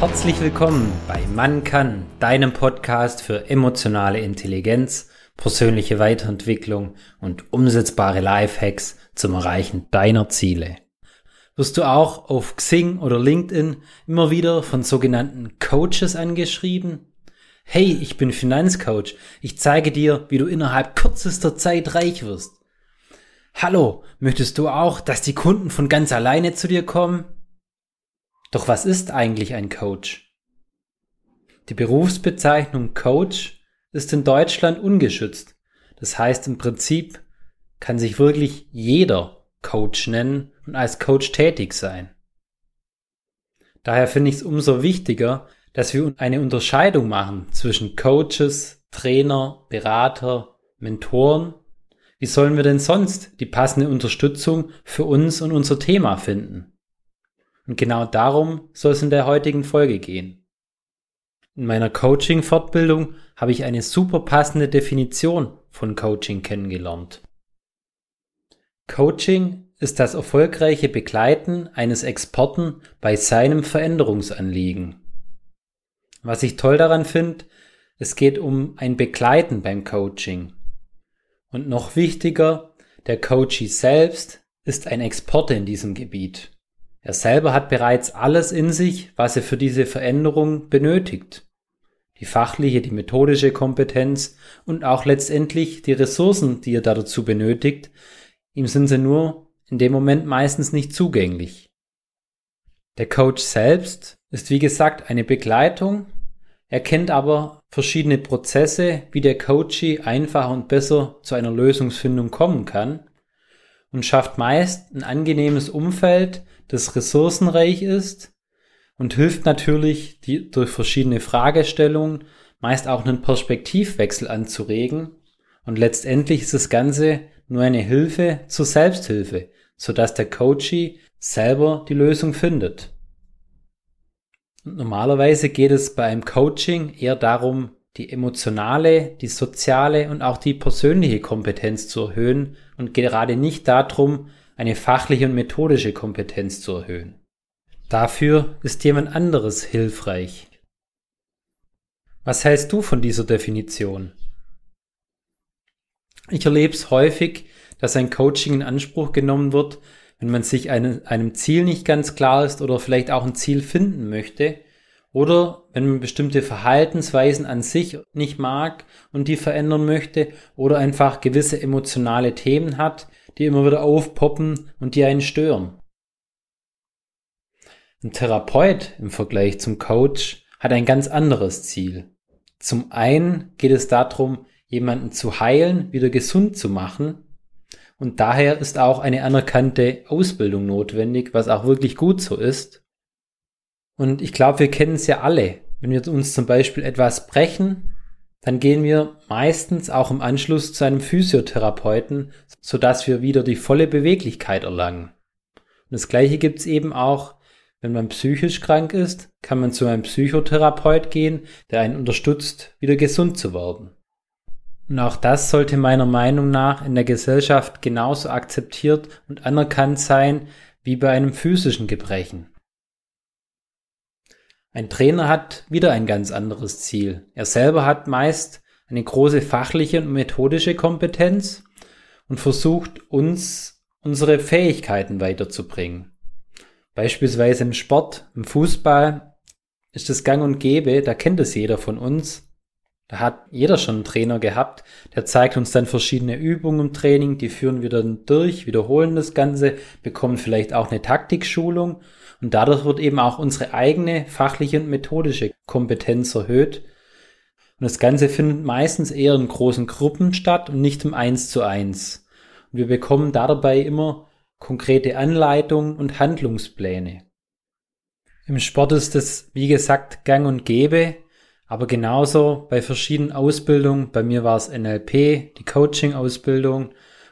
Herzlich willkommen bei Man kann, deinem Podcast für emotionale Intelligenz, persönliche Weiterentwicklung und umsetzbare Lifehacks zum Erreichen deiner Ziele. Wirst du auch auf Xing oder LinkedIn immer wieder von sogenannten Coaches angeschrieben? Hey, ich bin Finanzcoach. Ich zeige dir, wie du innerhalb kürzester Zeit reich wirst. Hallo, möchtest du auch, dass die Kunden von ganz alleine zu dir kommen? Doch was ist eigentlich ein Coach? Die Berufsbezeichnung Coach ist in Deutschland ungeschützt. Das heißt im Prinzip kann sich wirklich jeder Coach nennen und als Coach tätig sein. Daher finde ich es umso wichtiger, dass wir eine Unterscheidung machen zwischen Coaches, Trainer, Berater, Mentoren. Wie sollen wir denn sonst die passende Unterstützung für uns und unser Thema finden? Und genau darum soll es in der heutigen Folge gehen. In meiner Coaching-Fortbildung habe ich eine super passende Definition von Coaching kennengelernt. Coaching ist das erfolgreiche Begleiten eines Experten bei seinem Veränderungsanliegen. Was ich toll daran finde, es geht um ein Begleiten beim Coaching. Und noch wichtiger, der Coachee selbst ist ein Experte in diesem Gebiet. Er selber hat bereits alles in sich, was er für diese Veränderung benötigt. Die fachliche, die methodische Kompetenz und auch letztendlich die Ressourcen, die er dazu benötigt, ihm sind sie nur in dem Moment meistens nicht zugänglich. Der Coach selbst ist wie gesagt eine Begleitung, er kennt aber verschiedene Prozesse, wie der Coachee einfacher und besser zu einer Lösungsfindung kommen kann und schafft meist ein angenehmes Umfeld, das ressourcenreich ist und hilft natürlich, die, durch verschiedene Fragestellungen meist auch einen Perspektivwechsel anzuregen. Und letztendlich ist das Ganze nur eine Hilfe zur Selbsthilfe, sodass der Coachee selber die Lösung findet. Und normalerweise geht es bei einem Coaching eher darum, die emotionale, die soziale und auch die persönliche Kompetenz zu erhöhen und gerade nicht darum, eine fachliche und methodische Kompetenz zu erhöhen. Dafür ist jemand anderes hilfreich. Was hältst du von dieser Definition? Ich erlebe es häufig, dass ein Coaching in Anspruch genommen wird, wenn man sich eine, einem Ziel nicht ganz klar ist oder vielleicht auch ein Ziel finden möchte oder wenn man bestimmte Verhaltensweisen an sich nicht mag und die verändern möchte oder einfach gewisse emotionale Themen hat, die immer wieder aufpoppen und die einen stören. Ein Therapeut im Vergleich zum Coach hat ein ganz anderes Ziel. Zum einen geht es darum, jemanden zu heilen, wieder gesund zu machen. Und daher ist auch eine anerkannte Ausbildung notwendig, was auch wirklich gut so ist. Und ich glaube, wir kennen es ja alle. Wenn wir uns zum Beispiel etwas brechen, dann gehen wir meistens auch im Anschluss zu einem Physiotherapeuten, sodass wir wieder die volle Beweglichkeit erlangen. Und das gleiche gibt's eben auch, wenn man psychisch krank ist, kann man zu einem Psychotherapeut gehen, der einen unterstützt, wieder gesund zu werden. Und auch das sollte meiner Meinung nach in der Gesellschaft genauso akzeptiert und anerkannt sein wie bei einem physischen Gebrechen. Ein Trainer hat wieder ein ganz anderes Ziel. Er selber hat meist eine große fachliche und methodische Kompetenz und versucht uns unsere Fähigkeiten weiterzubringen. Beispielsweise im Sport, im Fußball ist es gang und gäbe, da kennt es jeder von uns. Da hat jeder schon einen Trainer gehabt, der zeigt uns dann verschiedene Übungen im Training, die führen wir dann durch, wiederholen das Ganze, bekommen vielleicht auch eine Taktikschulung und dadurch wird eben auch unsere eigene fachliche und methodische Kompetenz erhöht. Und das Ganze findet meistens eher in großen Gruppen statt und nicht im Eins zu eins. Und wir bekommen dabei immer konkrete Anleitungen und Handlungspläne. Im Sport ist es, wie gesagt, gang und gäbe, aber genauso bei verschiedenen Ausbildungen, bei mir war es NLP, die Coaching-Ausbildung,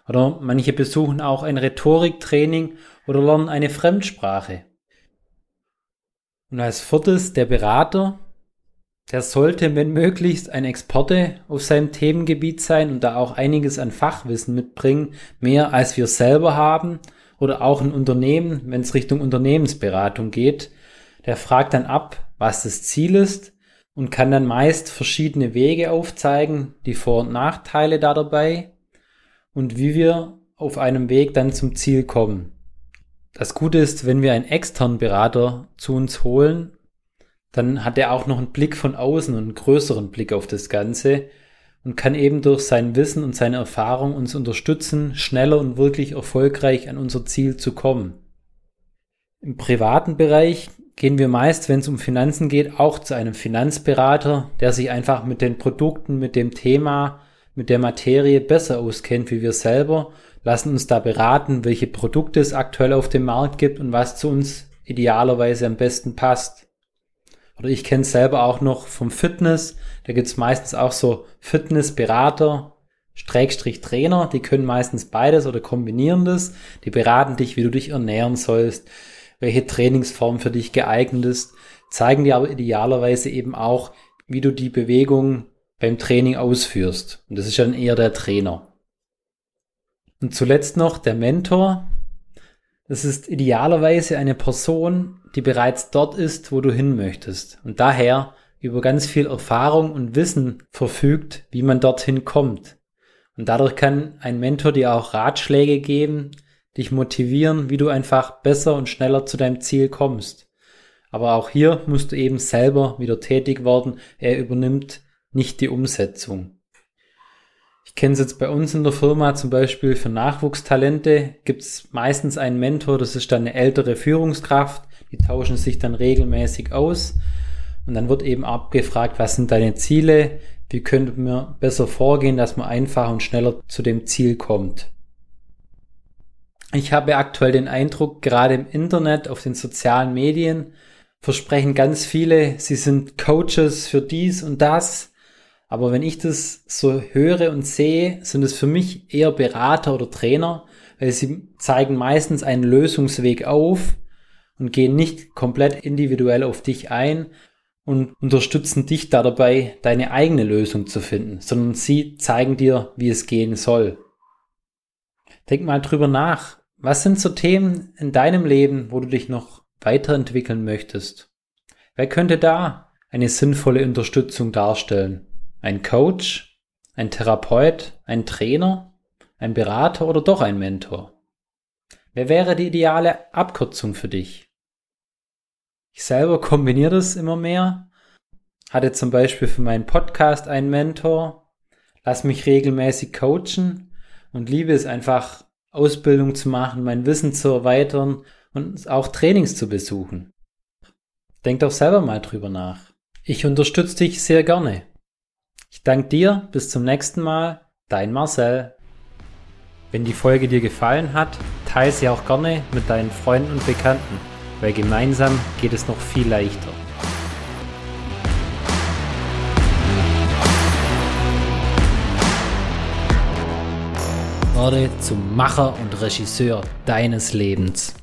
oder manche besuchen auch ein Rhetoriktraining oder lernen eine Fremdsprache. Und als viertes der Berater, der sollte, wenn möglichst, ein Experte auf seinem Themengebiet sein und da auch einiges an Fachwissen mitbringen, mehr als wir selber haben oder auch ein Unternehmen, wenn es Richtung Unternehmensberatung geht, der fragt dann ab, was das Ziel ist und kann dann meist verschiedene Wege aufzeigen, die Vor- und Nachteile da dabei und wie wir auf einem Weg dann zum Ziel kommen. Das Gute ist, wenn wir einen externen Berater zu uns holen, dann hat er auch noch einen Blick von außen und einen größeren Blick auf das Ganze und kann eben durch sein Wissen und seine Erfahrung uns unterstützen, schneller und wirklich erfolgreich an unser Ziel zu kommen. Im privaten Bereich gehen wir meist, wenn es um Finanzen geht, auch zu einem Finanzberater, der sich einfach mit den Produkten, mit dem Thema, mit der Materie besser auskennt wie wir selber, lassen uns da beraten, welche Produkte es aktuell auf dem Markt gibt und was zu uns idealerweise am besten passt. Oder ich kenne es selber auch noch vom Fitness, da gibt es meistens auch so Fitnessberater, Strägstrich Trainer, die können meistens beides oder kombinieren das. Die beraten dich, wie du dich ernähren sollst, welche Trainingsform für dich geeignet ist, zeigen dir aber idealerweise eben auch, wie du die Bewegung beim Training ausführst. Und das ist dann eher der Trainer. Und zuletzt noch der Mentor. Das ist idealerweise eine Person, die bereits dort ist, wo du hin möchtest. Und daher über ganz viel Erfahrung und Wissen verfügt, wie man dorthin kommt. Und dadurch kann ein Mentor dir auch Ratschläge geben, dich motivieren, wie du einfach besser und schneller zu deinem Ziel kommst. Aber auch hier musst du eben selber wieder tätig werden. Er übernimmt nicht die Umsetzung. Ich kenne es jetzt bei uns in der Firma zum Beispiel für Nachwuchstalente gibt es meistens einen Mentor, das ist dann eine ältere Führungskraft, die tauschen sich dann regelmäßig aus und dann wird eben abgefragt, was sind deine Ziele, wie könnte man besser vorgehen, dass man einfacher und schneller zu dem Ziel kommt. Ich habe aktuell den Eindruck, gerade im Internet, auf den sozialen Medien, versprechen ganz viele, sie sind Coaches für dies und das. Aber wenn ich das so höre und sehe, sind es für mich eher Berater oder Trainer, weil sie zeigen meistens einen Lösungsweg auf und gehen nicht komplett individuell auf dich ein und unterstützen dich da dabei, deine eigene Lösung zu finden, sondern sie zeigen dir, wie es gehen soll. Denk mal drüber nach, was sind so Themen in deinem Leben, wo du dich noch weiterentwickeln möchtest? Wer könnte da eine sinnvolle Unterstützung darstellen? Ein Coach, ein Therapeut, ein Trainer, ein Berater oder doch ein Mentor? Wer wäre die ideale Abkürzung für dich? Ich selber kombiniere das immer mehr. Hatte zum Beispiel für meinen Podcast einen Mentor, lass mich regelmäßig coachen und liebe es einfach Ausbildung zu machen, mein Wissen zu erweitern und auch Trainings zu besuchen. Denk doch selber mal drüber nach. Ich unterstütze dich sehr gerne. Ich danke dir, bis zum nächsten Mal, dein Marcel. Wenn die Folge dir gefallen hat, teile sie auch gerne mit deinen Freunden und Bekannten, weil gemeinsam geht es noch viel leichter. Werde zum Macher und Regisseur deines Lebens.